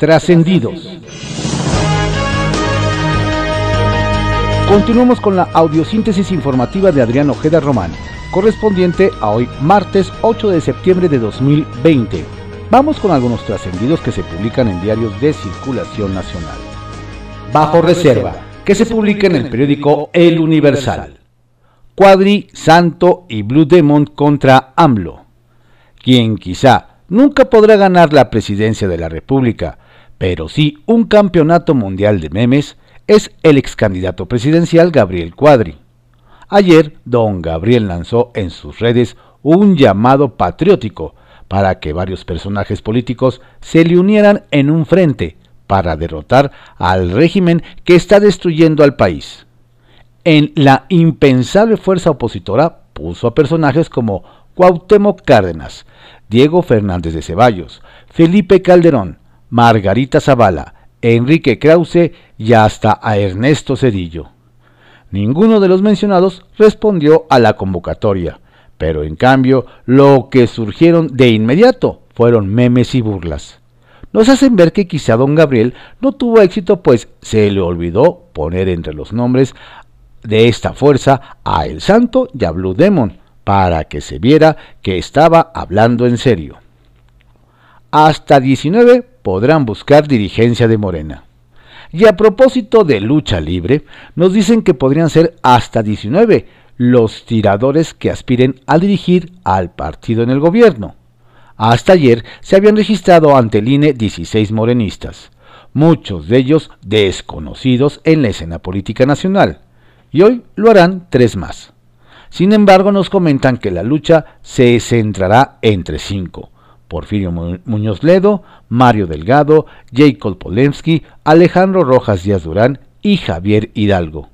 Trascendidos. Continuamos con la audiosíntesis informativa de Adrián Ojeda Román, correspondiente a hoy martes 8 de septiembre de 2020. Vamos con algunos trascendidos que se publican en diarios de circulación nacional. Bajo reserva, que se publica en el periódico El Universal. Cuadri, Santo y Blue Demon contra AMLO. Quien quizá nunca podrá ganar la presidencia de la República, pero sí un campeonato mundial de memes, es el ex candidato presidencial Gabriel Cuadri. Ayer, don Gabriel lanzó en sus redes un llamado patriótico para que varios personajes políticos se le unieran en un frente para derrotar al régimen que está destruyendo al país. En la impensable fuerza opositora puso a personajes como Cuauhtémoc Cárdenas, Diego Fernández de Ceballos, Felipe Calderón, Margarita Zavala, Enrique Krause y hasta a Ernesto Cedillo. Ninguno de los mencionados respondió a la convocatoria, pero en cambio lo que surgieron de inmediato fueron memes y burlas. Nos hacen ver que quizá don Gabriel no tuvo éxito pues se le olvidó poner entre los nombres de esta fuerza a El Santo y a Blue Demon, para que se viera que estaba hablando en serio. Hasta 19 podrán buscar dirigencia de Morena. Y a propósito de lucha libre, nos dicen que podrían ser hasta 19 los tiradores que aspiren a dirigir al partido en el gobierno. Hasta ayer se habían registrado ante el INE 16 morenistas, muchos de ellos desconocidos en la escena política nacional y hoy lo harán tres más. Sin embargo, nos comentan que la lucha se centrará entre cinco. Porfirio Muñoz Ledo, Mario Delgado, Jacob Polemski, Alejandro Rojas Díaz Durán y Javier Hidalgo.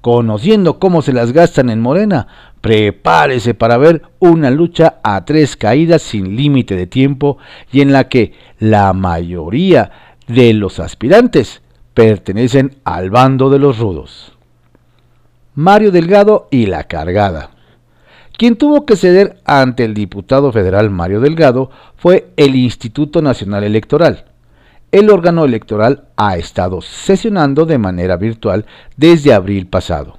Conociendo cómo se las gastan en Morena, prepárese para ver una lucha a tres caídas sin límite de tiempo y en la que la mayoría de los aspirantes pertenecen al bando de los rudos. Mario Delgado y la cargada. Quien tuvo que ceder ante el diputado federal Mario Delgado fue el Instituto Nacional Electoral. El órgano electoral ha estado sesionando de manera virtual desde abril pasado.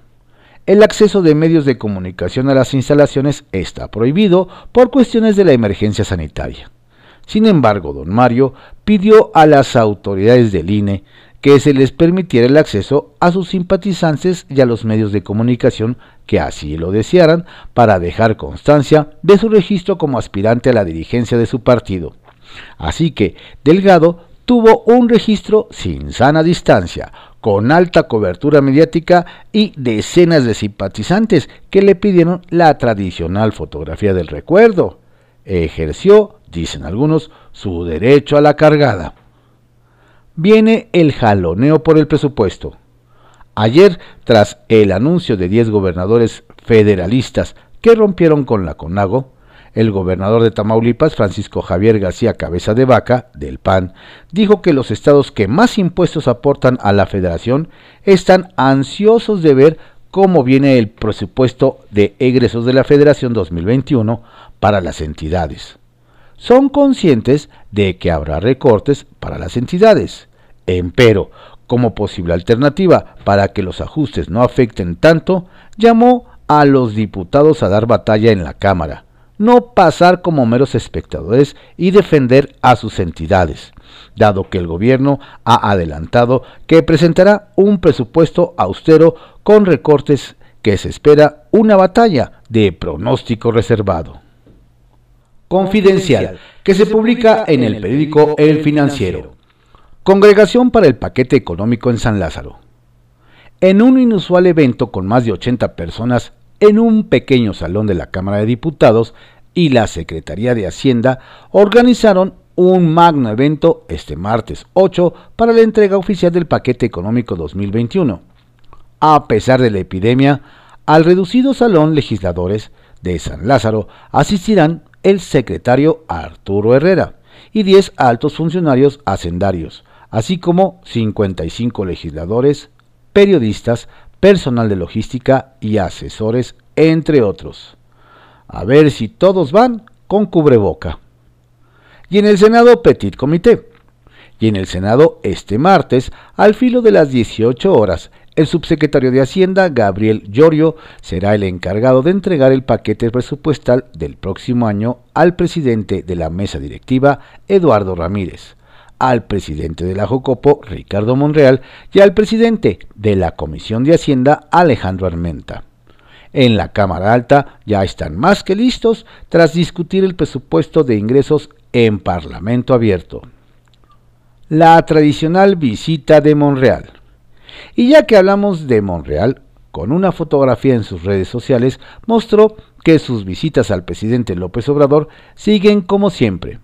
El acceso de medios de comunicación a las instalaciones está prohibido por cuestiones de la emergencia sanitaria. Sin embargo, don Mario pidió a las autoridades del INE que se les permitiera el acceso a sus simpatizantes y a los medios de comunicación que así lo desearan para dejar constancia de su registro como aspirante a la dirigencia de su partido. Así que Delgado tuvo un registro sin sana distancia, con alta cobertura mediática y decenas de simpatizantes que le pidieron la tradicional fotografía del recuerdo. Ejerció, dicen algunos, su derecho a la cargada viene el jaloneo por el presupuesto. Ayer, tras el anuncio de 10 gobernadores federalistas que rompieron con la CONAGO, el gobernador de Tamaulipas, Francisco Javier García Cabeza de Vaca, del PAN, dijo que los estados que más impuestos aportan a la federación están ansiosos de ver cómo viene el presupuesto de egresos de la Federación 2021 para las entidades. Son conscientes de que habrá recortes para las entidades, Empero, como posible alternativa para que los ajustes no afecten tanto, llamó a los diputados a dar batalla en la Cámara, no pasar como meros espectadores y defender a sus entidades, dado que el gobierno ha adelantado que presentará un presupuesto austero con recortes que se espera una batalla de pronóstico reservado. Confidencial, que se publica en el periódico El Financiero. Congregación para el Paquete Económico en San Lázaro. En un inusual evento con más de 80 personas en un pequeño salón de la Cámara de Diputados y la Secretaría de Hacienda organizaron un magno evento este martes 8 para la entrega oficial del paquete económico 2021. A pesar de la epidemia, al reducido salón legisladores de San Lázaro asistirán el secretario Arturo Herrera y 10 altos funcionarios hacendarios, así como 55 legisladores, periodistas, personal de logística y asesores, entre otros. A ver si todos van con cubreboca. Y en el Senado Petit Comité. Y en el Senado este martes, al filo de las 18 horas, el subsecretario de Hacienda, Gabriel Llorio, será el encargado de entregar el paquete presupuestal del próximo año al presidente de la mesa directiva, Eduardo Ramírez, al presidente de la Jocopo, Ricardo Monreal, y al presidente de la Comisión de Hacienda, Alejandro Armenta. En la Cámara Alta ya están más que listos tras discutir el presupuesto de ingresos en Parlamento abierto. La tradicional visita de Monreal. Y ya que hablamos de Monreal, con una fotografía en sus redes sociales, mostró que sus visitas al presidente López Obrador siguen como siempre.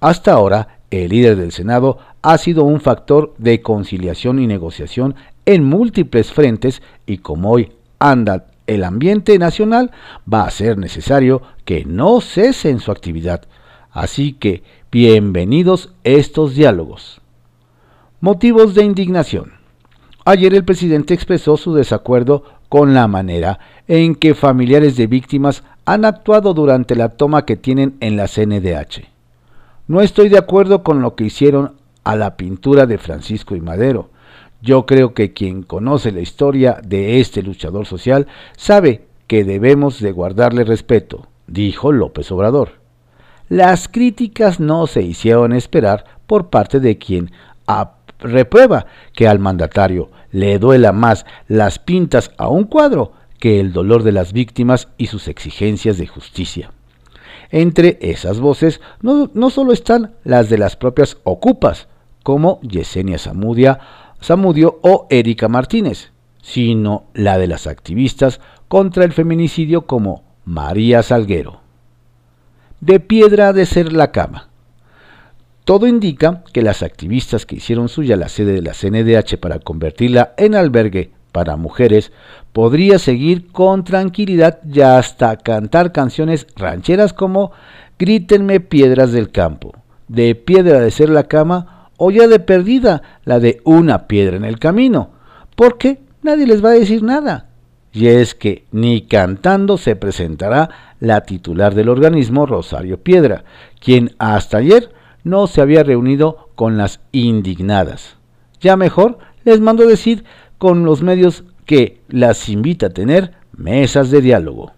Hasta ahora, el líder del Senado ha sido un factor de conciliación y negociación en múltiples frentes y como hoy anda el ambiente nacional, va a ser necesario que no cese en su actividad. Así que, bienvenidos estos diálogos. Motivos de indignación. Ayer el presidente expresó su desacuerdo con la manera en que familiares de víctimas han actuado durante la toma que tienen en la CNDH. No estoy de acuerdo con lo que hicieron a la pintura de Francisco y Madero. Yo creo que quien conoce la historia de este luchador social sabe que debemos de guardarle respeto, dijo López Obrador. Las críticas no se hicieron esperar por parte de quien reprueba que al mandatario le duela más las pintas a un cuadro que el dolor de las víctimas y sus exigencias de justicia. Entre esas voces no, no solo están las de las propias ocupas, como Yesenia Zamudia, Zamudio o Erika Martínez, sino la de las activistas contra el feminicidio como María Salguero. De piedra de ser la cama. Todo indica que las activistas que hicieron suya la sede de la CNDH para convertirla en albergue para mujeres podría seguir con tranquilidad y hasta cantar canciones rancheras como Grítenme piedras del campo, de piedra de ser la cama o ya de perdida la de una piedra en el camino, porque nadie les va a decir nada. Y es que ni cantando se presentará la titular del organismo, Rosario Piedra, quien hasta ayer no se había reunido con las indignadas. Ya mejor les mando decir con los medios que las invita a tener mesas de diálogo.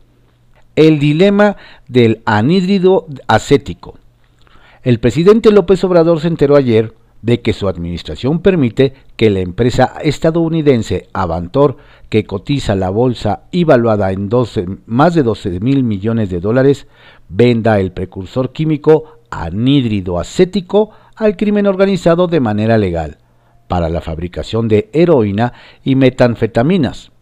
El dilema del anhídrido acético. El presidente López Obrador se enteró ayer de que su administración permite que la empresa estadounidense Avantor, que cotiza la bolsa y valuada en 12, más de 12 mil millones de dólares, venda el precursor químico anhídrido acético al crimen organizado de manera legal, para la fabricación de heroína y metanfetaminas.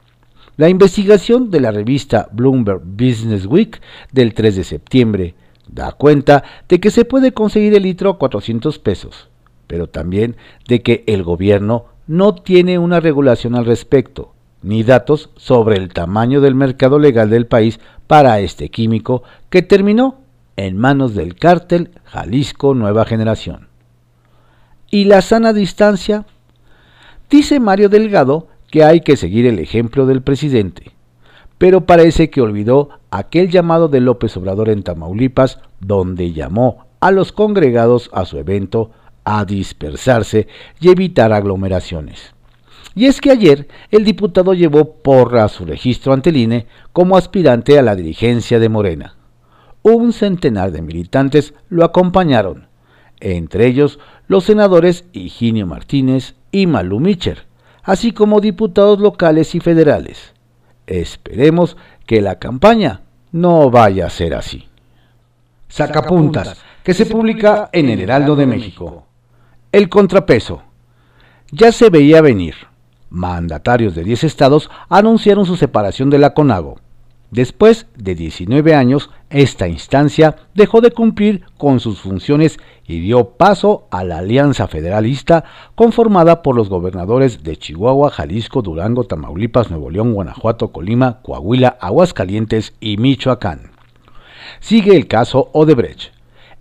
La investigación de la revista Bloomberg Business Week del 3 de septiembre da cuenta de que se puede conseguir el litro a 400 pesos, pero también de que el gobierno no tiene una regulación al respecto, ni datos sobre el tamaño del mercado legal del país para este químico que terminó en manos del cártel Jalisco Nueva Generación. ¿Y la sana distancia? Dice Mario Delgado que hay que seguir el ejemplo del presidente, pero parece que olvidó aquel llamado de López Obrador en Tamaulipas, donde llamó a los congregados a su evento a dispersarse y evitar aglomeraciones. Y es que ayer el diputado llevó porra a su registro ante el INE como aspirante a la dirigencia de Morena un centenar de militantes lo acompañaron, entre ellos los senadores Higinio Martínez y Malú Micher, así como diputados locales y federales. Esperemos que la campaña no vaya a ser así. Sacapuntas, que se publica en el Heraldo de México. El contrapeso. Ya se veía venir. Mandatarios de 10 estados anunciaron su separación de la CONAGO Después de 19 años, esta instancia dejó de cumplir con sus funciones y dio paso a la Alianza Federalista conformada por los gobernadores de Chihuahua, Jalisco, Durango, Tamaulipas, Nuevo León, Guanajuato, Colima, Coahuila, Aguascalientes y Michoacán. Sigue el caso Odebrecht.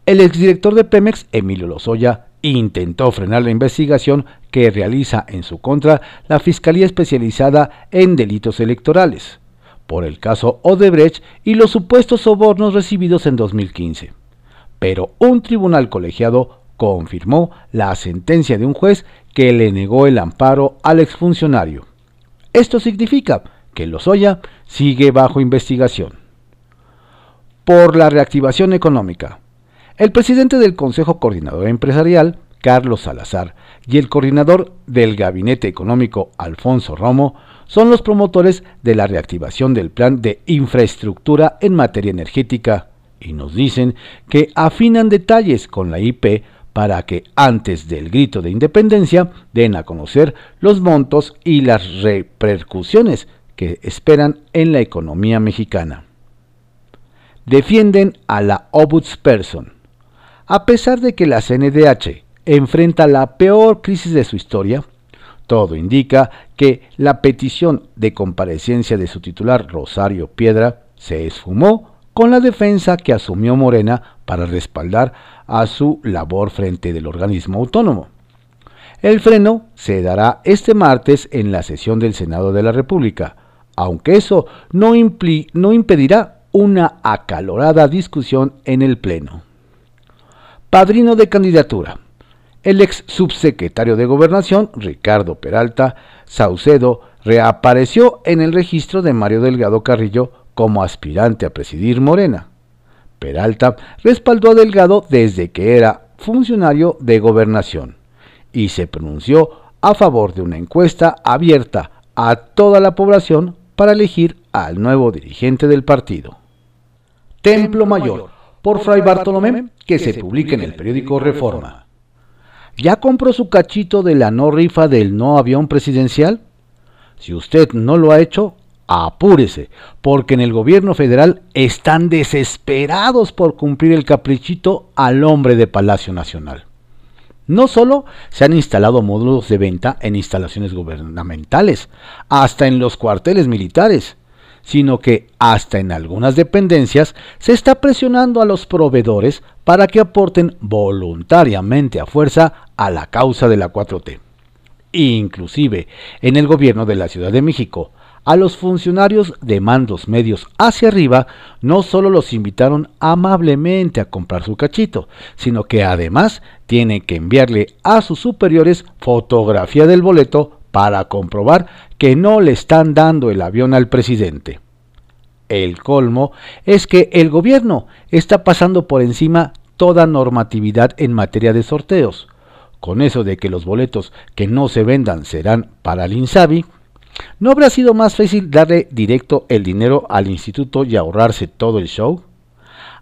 El exdirector de Pemex, Emilio Lozoya, intentó frenar la investigación que realiza en su contra la Fiscalía Especializada en Delitos Electorales por el caso Odebrecht y los supuestos sobornos recibidos en 2015. Pero un tribunal colegiado confirmó la sentencia de un juez que le negó el amparo al exfuncionario. Esto significa que Lozoya sigue bajo investigación. Por la reactivación económica. El presidente del Consejo Coordinador Empresarial, Carlos Salazar, y el coordinador del Gabinete Económico, Alfonso Romo, son los promotores de la reactivación del plan de infraestructura en materia energética y nos dicen que afinan detalles con la IP para que antes del grito de independencia den a conocer los montos y las repercusiones que esperan en la economía mexicana. Defienden a la Obudsperson. A pesar de que la CNDH enfrenta la peor crisis de su historia, todo indica que la petición de comparecencia de su titular Rosario Piedra se esfumó con la defensa que asumió Morena para respaldar a su labor frente del organismo autónomo. El freno se dará este martes en la sesión del Senado de la República, aunque eso no, no impedirá una acalorada discusión en el Pleno. Padrino de candidatura. El ex subsecretario de Gobernación, Ricardo Peralta Saucedo, reapareció en el registro de Mario Delgado Carrillo como aspirante a presidir Morena. Peralta respaldó a Delgado desde que era funcionario de gobernación y se pronunció a favor de una encuesta abierta a toda la población para elegir al nuevo dirigente del partido. Templo Mayor, por Fray Bartolomé, que se publica en el periódico Reforma. ¿Ya compró su cachito de la no rifa del no avión presidencial? Si usted no lo ha hecho, apúrese, porque en el gobierno federal están desesperados por cumplir el caprichito al hombre de Palacio Nacional. No solo se han instalado módulos de venta en instalaciones gubernamentales, hasta en los cuarteles militares, sino que hasta en algunas dependencias se está presionando a los proveedores para que aporten voluntariamente a fuerza a la causa de la 4T. Inclusive en el gobierno de la Ciudad de México, a los funcionarios de mandos medios hacia arriba no solo los invitaron amablemente a comprar su cachito, sino que además tienen que enviarle a sus superiores fotografía del boleto para comprobar que no le están dando el avión al presidente. El colmo es que el gobierno está pasando por encima toda normatividad en materia de sorteos. Con eso de que los boletos que no se vendan serán para el INSABI, ¿no habrá sido más fácil darle directo el dinero al instituto y ahorrarse todo el show?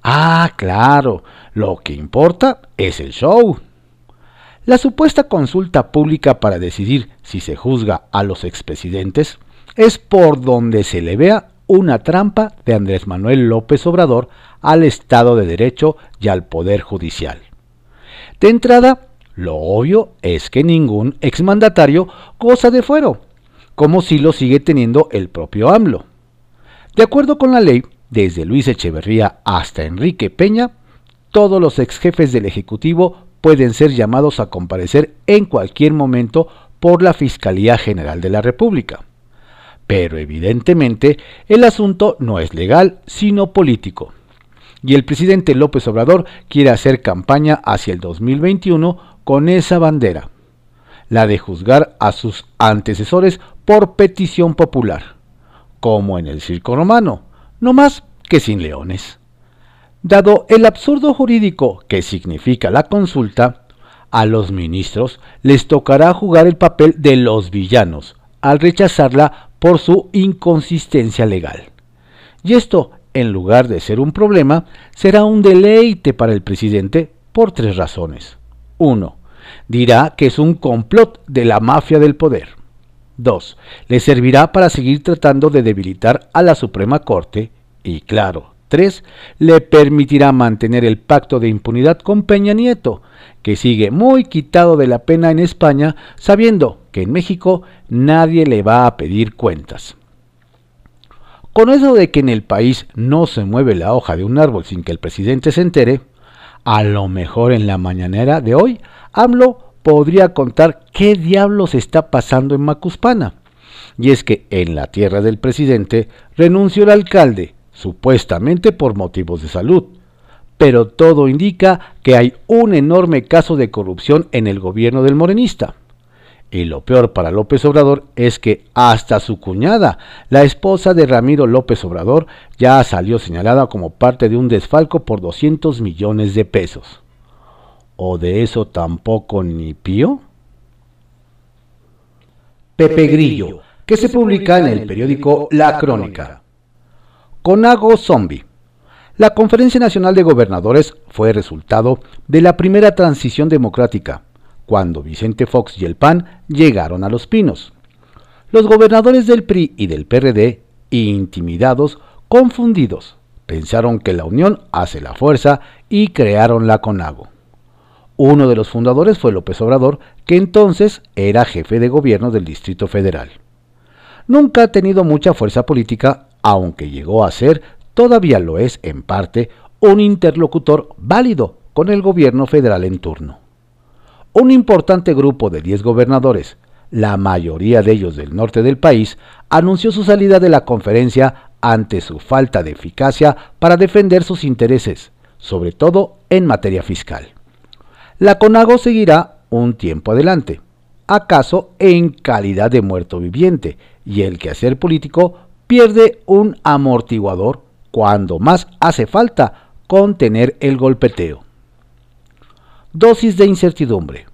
Ah, claro, lo que importa es el show. La supuesta consulta pública para decidir si se juzga a los expresidentes es por donde se le vea una trampa de Andrés Manuel López Obrador al Estado de Derecho y al Poder Judicial. De entrada, lo obvio es que ningún exmandatario goza de fuero, como si lo sigue teniendo el propio AMLO. De acuerdo con la ley, desde Luis Echeverría hasta Enrique Peña, todos los exjefes del Ejecutivo pueden ser llamados a comparecer en cualquier momento por la Fiscalía General de la República. Pero evidentemente el asunto no es legal, sino político. Y el presidente López Obrador quiere hacer campaña hacia el 2021 con esa bandera, la de juzgar a sus antecesores por petición popular, como en el circo romano, no más que sin leones. Dado el absurdo jurídico que significa la consulta, a los ministros les tocará jugar el papel de los villanos al rechazarla por su inconsistencia legal. Y esto, en lugar de ser un problema, será un deleite para el presidente por tres razones. 1. Dirá que es un complot de la mafia del poder. 2. Le servirá para seguir tratando de debilitar a la Suprema Corte. Y claro, 3. Le permitirá mantener el pacto de impunidad con Peña Nieto, que sigue muy quitado de la pena en España, sabiendo que en México nadie le va a pedir cuentas. Con eso de que en el país no se mueve la hoja de un árbol sin que el presidente se entere, a lo mejor en la mañanera de hoy, AMLO podría contar qué diablos está pasando en Macuspana. Y es que en la tierra del presidente renunció el alcalde, supuestamente por motivos de salud, pero todo indica que hay un enorme caso de corrupción en el gobierno del morenista. Y lo peor para López Obrador es que hasta su cuñada, la esposa de Ramiro López Obrador, ya salió señalada como parte de un desfalco por 200 millones de pesos. ¿O de eso tampoco ni pío? Pepe Grillo, que se publica en el periódico La Crónica. Conago Zombie. La Conferencia Nacional de Gobernadores fue resultado de la primera transición democrática cuando Vicente Fox y el PAN llegaron a Los Pinos. Los gobernadores del PRI y del PRD, intimidados, confundidos, pensaron que la unión hace la fuerza y crearon la CONAGO. Uno de los fundadores fue López Obrador, que entonces era jefe de gobierno del Distrito Federal. Nunca ha tenido mucha fuerza política, aunque llegó a ser, todavía lo es en parte, un interlocutor válido con el gobierno federal en turno. Un importante grupo de 10 gobernadores, la mayoría de ellos del norte del país, anunció su salida de la conferencia ante su falta de eficacia para defender sus intereses, sobre todo en materia fiscal. La CONAGO seguirá un tiempo adelante, acaso en calidad de muerto viviente, y el quehacer político pierde un amortiguador cuando más hace falta contener el golpeteo dosis de incertidumbre.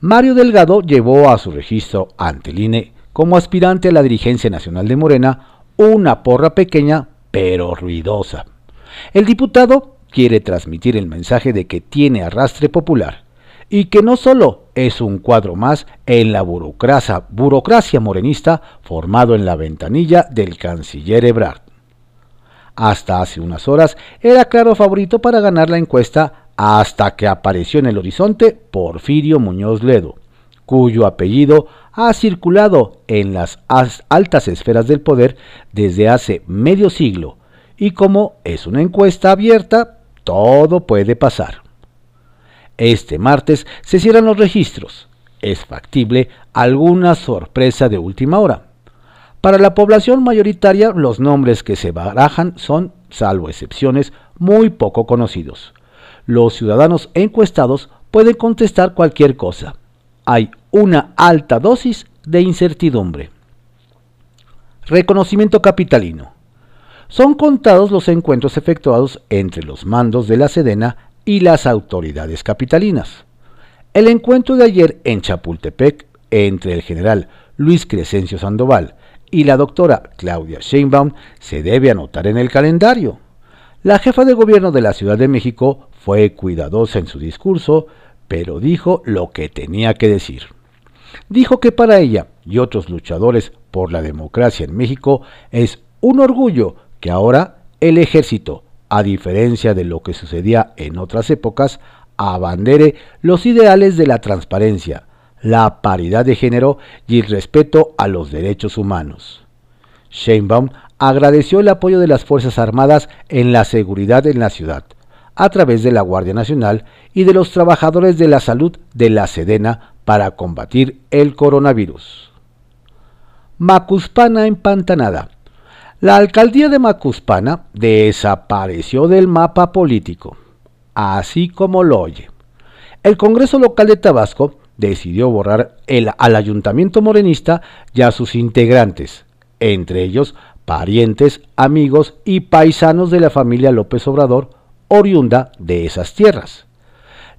Mario Delgado llevó a su registro ante el INE como aspirante a la dirigencia nacional de Morena una porra pequeña pero ruidosa. El diputado quiere transmitir el mensaje de que tiene arrastre popular y que no solo es un cuadro más en la burocracia, burocracia morenista formado en la ventanilla del canciller Ebrard. Hasta hace unas horas era claro favorito para ganar la encuesta hasta que apareció en el horizonte Porfirio Muñoz Ledo, cuyo apellido ha circulado en las altas esferas del poder desde hace medio siglo, y como es una encuesta abierta, todo puede pasar. Este martes se cierran los registros. Es factible alguna sorpresa de última hora. Para la población mayoritaria, los nombres que se barajan son, salvo excepciones, muy poco conocidos los ciudadanos encuestados pueden contestar cualquier cosa. Hay una alta dosis de incertidumbre. Reconocimiento capitalino. Son contados los encuentros efectuados entre los mandos de la Sedena y las autoridades capitalinas. El encuentro de ayer en Chapultepec entre el general Luis Crescencio Sandoval y la doctora Claudia Sheinbaum se debe anotar en el calendario. La jefa de gobierno de la Ciudad de México fue cuidadosa en su discurso, pero dijo lo que tenía que decir. Dijo que para ella y otros luchadores por la democracia en México es un orgullo que ahora el ejército, a diferencia de lo que sucedía en otras épocas, abandere los ideales de la transparencia, la paridad de género y el respeto a los derechos humanos. Sheinbaum agradeció el apoyo de las Fuerzas Armadas en la seguridad en la ciudad, a través de la Guardia Nacional y de los trabajadores de la salud de la Sedena para combatir el coronavirus. Macuspana empantanada. La alcaldía de Macuspana desapareció del mapa político, así como lo oye. El Congreso local de Tabasco decidió borrar el, al ayuntamiento morenista y a sus integrantes, entre ellos parientes, amigos y paisanos de la familia López Obrador, oriunda de esas tierras.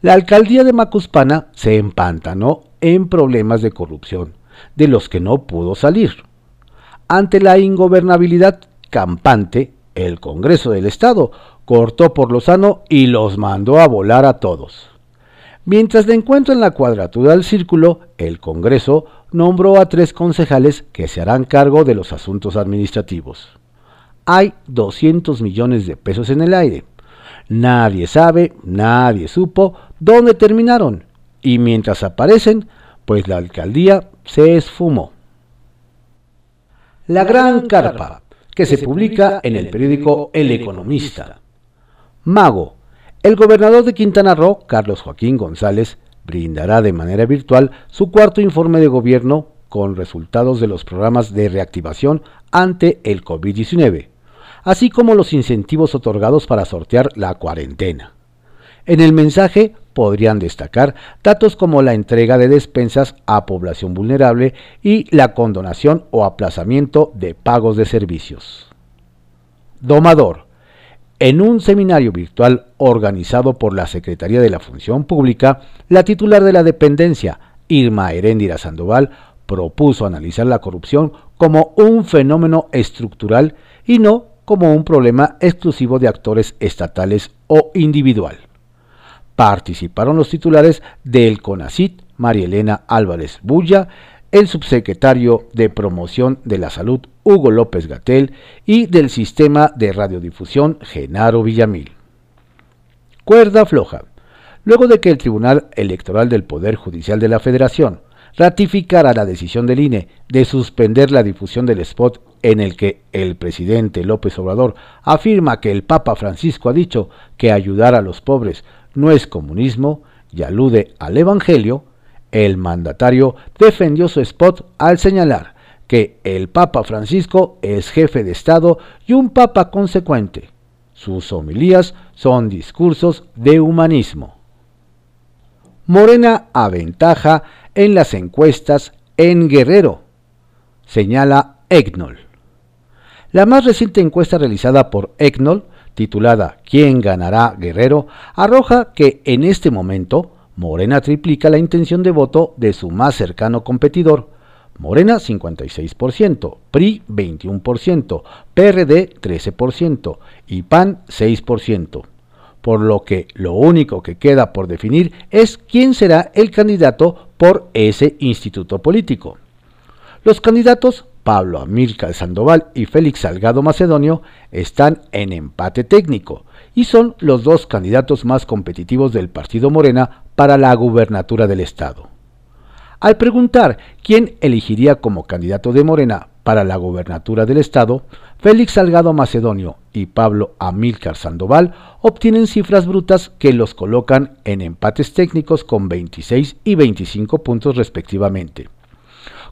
La alcaldía de Macuspana se empantanó en problemas de corrupción, de los que no pudo salir. Ante la ingobernabilidad campante, el Congreso del Estado cortó por lo sano y los mandó a volar a todos. Mientras de encuentro en la cuadratura del círculo, el Congreso nombró a tres concejales que se harán cargo de los asuntos administrativos. Hay 200 millones de pesos en el aire. Nadie sabe, nadie supo dónde terminaron. Y mientras aparecen, pues la alcaldía se esfumó. La Gran Carpa, que se publica en el periódico El Economista. Mago, el gobernador de Quintana Roo, Carlos Joaquín González, brindará de manera virtual su cuarto informe de gobierno con resultados de los programas de reactivación ante el COVID-19, así como los incentivos otorgados para sortear la cuarentena. En el mensaje podrían destacar datos como la entrega de despensas a población vulnerable y la condonación o aplazamiento de pagos de servicios. Domador. En un seminario virtual organizado por la Secretaría de la Función Pública, la titular de la dependencia, Irma Heréndira Sandoval, propuso analizar la corrupción como un fenómeno estructural y no como un problema exclusivo de actores estatales o individual participaron los titulares del CONACIT, María Elena Álvarez Bulla, el subsecretario de Promoción de la Salud, Hugo López Gatel, y del Sistema de Radiodifusión, Genaro Villamil. Cuerda floja. Luego de que el Tribunal Electoral del Poder Judicial de la Federación ratificara la decisión del INE de suspender la difusión del spot en el que el presidente López Obrador afirma que el Papa Francisco ha dicho que ayudar a los pobres no es comunismo y alude al Evangelio, el mandatario defendió su spot al señalar que el Papa Francisco es jefe de Estado y un Papa consecuente. Sus homilías son discursos de humanismo. Morena aventaja en las encuestas en Guerrero, señala Egnol. La más reciente encuesta realizada por Egnol titulada ¿Quién ganará Guerrero?, arroja que en este momento Morena triplica la intención de voto de su más cercano competidor, Morena 56%, PRI 21%, PRD 13% y PAN 6%, por lo que lo único que queda por definir es quién será el candidato por ese instituto político. Los candidatos Pablo Amílcar Sandoval y Félix Salgado Macedonio están en empate técnico y son los dos candidatos más competitivos del partido Morena para la gubernatura del estado. Al preguntar quién elegiría como candidato de Morena para la gubernatura del estado, Félix Salgado Macedonio y Pablo Amílcar Sandoval obtienen cifras brutas que los colocan en empates técnicos con 26 y 25 puntos respectivamente.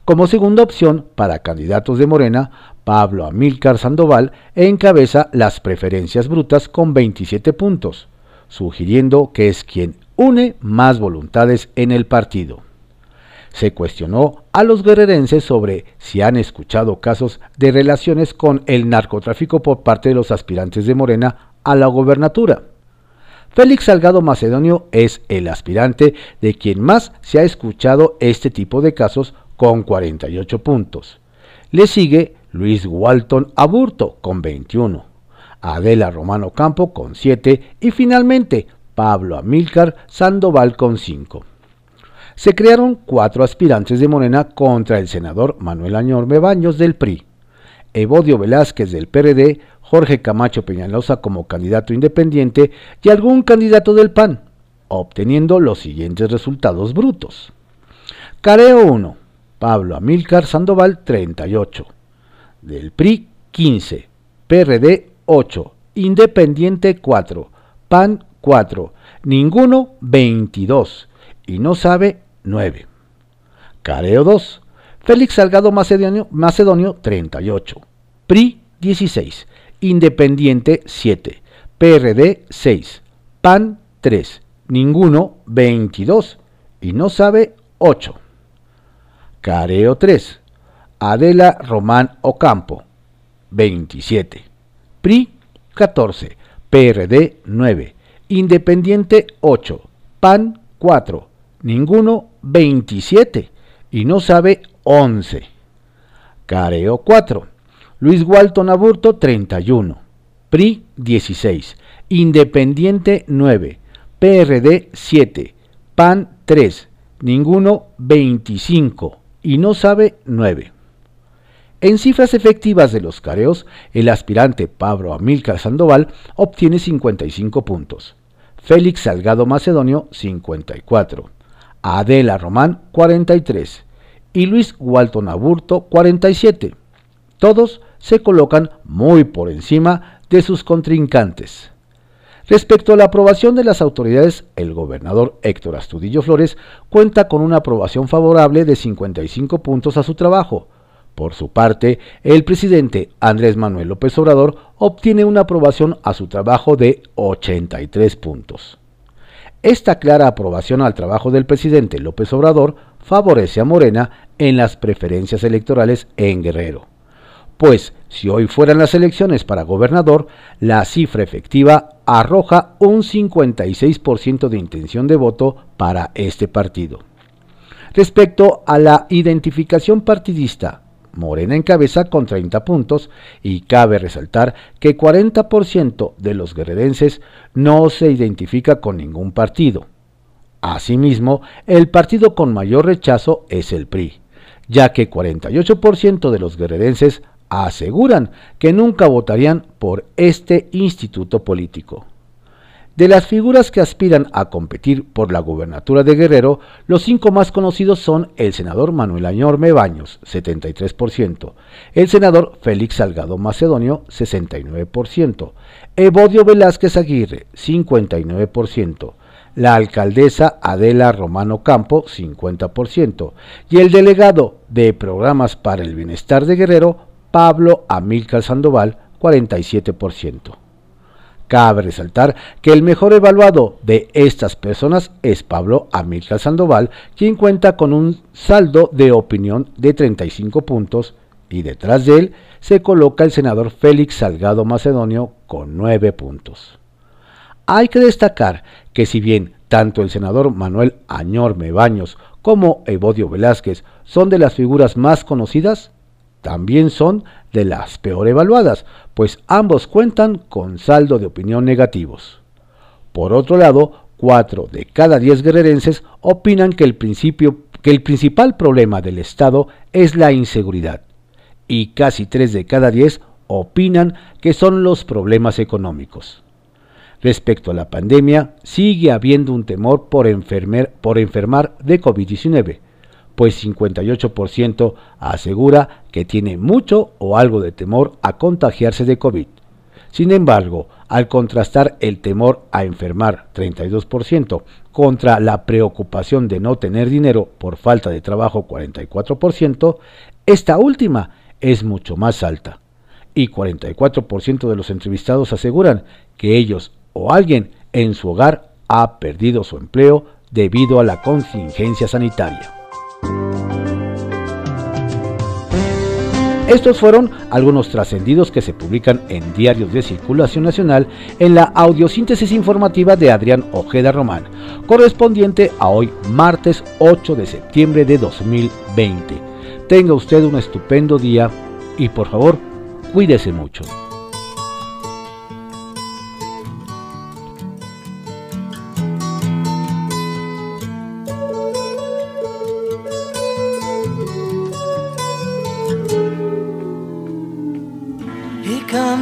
Como segunda opción para candidatos de Morena, Pablo Amílcar Sandoval encabeza las preferencias brutas con 27 puntos, sugiriendo que es quien une más voluntades en el partido. Se cuestionó a los guerrerenses sobre si han escuchado casos de relaciones con el narcotráfico por parte de los aspirantes de Morena a la gobernatura. Félix Salgado Macedonio es el aspirante de quien más se ha escuchado este tipo de casos con 48 puntos. Le sigue Luis Walton Aburto con 21, Adela Romano Campo con 7 y finalmente Pablo Amílcar Sandoval con 5. Se crearon cuatro aspirantes de Morena contra el senador Manuel Añorme Baños del PRI, Evodio Velázquez del PRD, Jorge Camacho Peñalosa como candidato independiente y algún candidato del PAN, obteniendo los siguientes resultados brutos. Careo 1, Pablo Amílcar Sandoval 38, del PRI 15, PRD 8, Independiente 4, PAN 4, ninguno 22 y no sabe 9. Careo 2, Félix Salgado Macedonio, Macedonio 38, PRI 16, Independiente 7, PRD 6, PAN 3, ninguno 22 y no sabe 8. Careo 3. Adela Román Ocampo, 27. PRI 14. PRD 9. Independiente 8. PAN 4. Ninguno 27. Y no sabe 11. Careo 4. Luis Walton Aburto 31. PRI 16. Independiente 9. PRD 7. PAN 3. Ninguno 25 y no sabe 9. En cifras efectivas de los careos, el aspirante Pablo Amílcar Sandoval obtiene 55 puntos, Félix Salgado Macedonio 54, Adela Román 43 y Luis Walton Aburto 47. Todos se colocan muy por encima de sus contrincantes. Respecto a la aprobación de las autoridades, el gobernador Héctor Astudillo Flores cuenta con una aprobación favorable de 55 puntos a su trabajo. Por su parte, el presidente Andrés Manuel López Obrador obtiene una aprobación a su trabajo de 83 puntos. Esta clara aprobación al trabajo del presidente López Obrador favorece a Morena en las preferencias electorales en Guerrero. Pues si hoy fueran las elecciones para gobernador, la cifra efectiva arroja un 56% de intención de voto para este partido. Respecto a la identificación partidista, Morena encabeza con 30 puntos y cabe resaltar que 40% de los guerrerenses no se identifica con ningún partido. Asimismo, el partido con mayor rechazo es el PRI, ya que 48% de los guerrerenses aseguran que nunca votarían por este instituto político. De las figuras que aspiran a competir por la gubernatura de Guerrero, los cinco más conocidos son el senador Manuel Añorme Baños, 73%, el senador Félix Salgado Macedonio, 69%, Evodio Velázquez Aguirre, 59%, la alcaldesa Adela Romano Campo, 50%, y el delegado de Programas para el Bienestar de Guerrero, Pablo Amílcar Sandoval, 47%. Cabe resaltar que el mejor evaluado de estas personas es Pablo Amílcar Sandoval, quien cuenta con un saldo de opinión de 35 puntos y detrás de él se coloca el senador Félix Salgado Macedonio con 9 puntos. Hay que destacar que si bien tanto el senador Manuel Añorme Baños como Evodio Velázquez son de las figuras más conocidas, también son de las peor evaluadas, pues ambos cuentan con saldo de opinión negativos. Por otro lado, 4 de cada 10 guerrerenses opinan que el, que el principal problema del Estado es la inseguridad, y casi 3 de cada 10 opinan que son los problemas económicos. Respecto a la pandemia, sigue habiendo un temor por, por enfermar de COVID-19, pues 58% asegura que tiene mucho o algo de temor a contagiarse de COVID. Sin embargo, al contrastar el temor a enfermar 32% contra la preocupación de no tener dinero por falta de trabajo 44%, esta última es mucho más alta. Y 44% de los entrevistados aseguran que ellos o alguien en su hogar ha perdido su empleo debido a la contingencia sanitaria. Estos fueron algunos trascendidos que se publican en diarios de circulación nacional en la audiosíntesis informativa de Adrián Ojeda Román, correspondiente a hoy martes 8 de septiembre de 2020. Tenga usted un estupendo día y por favor, cuídese mucho.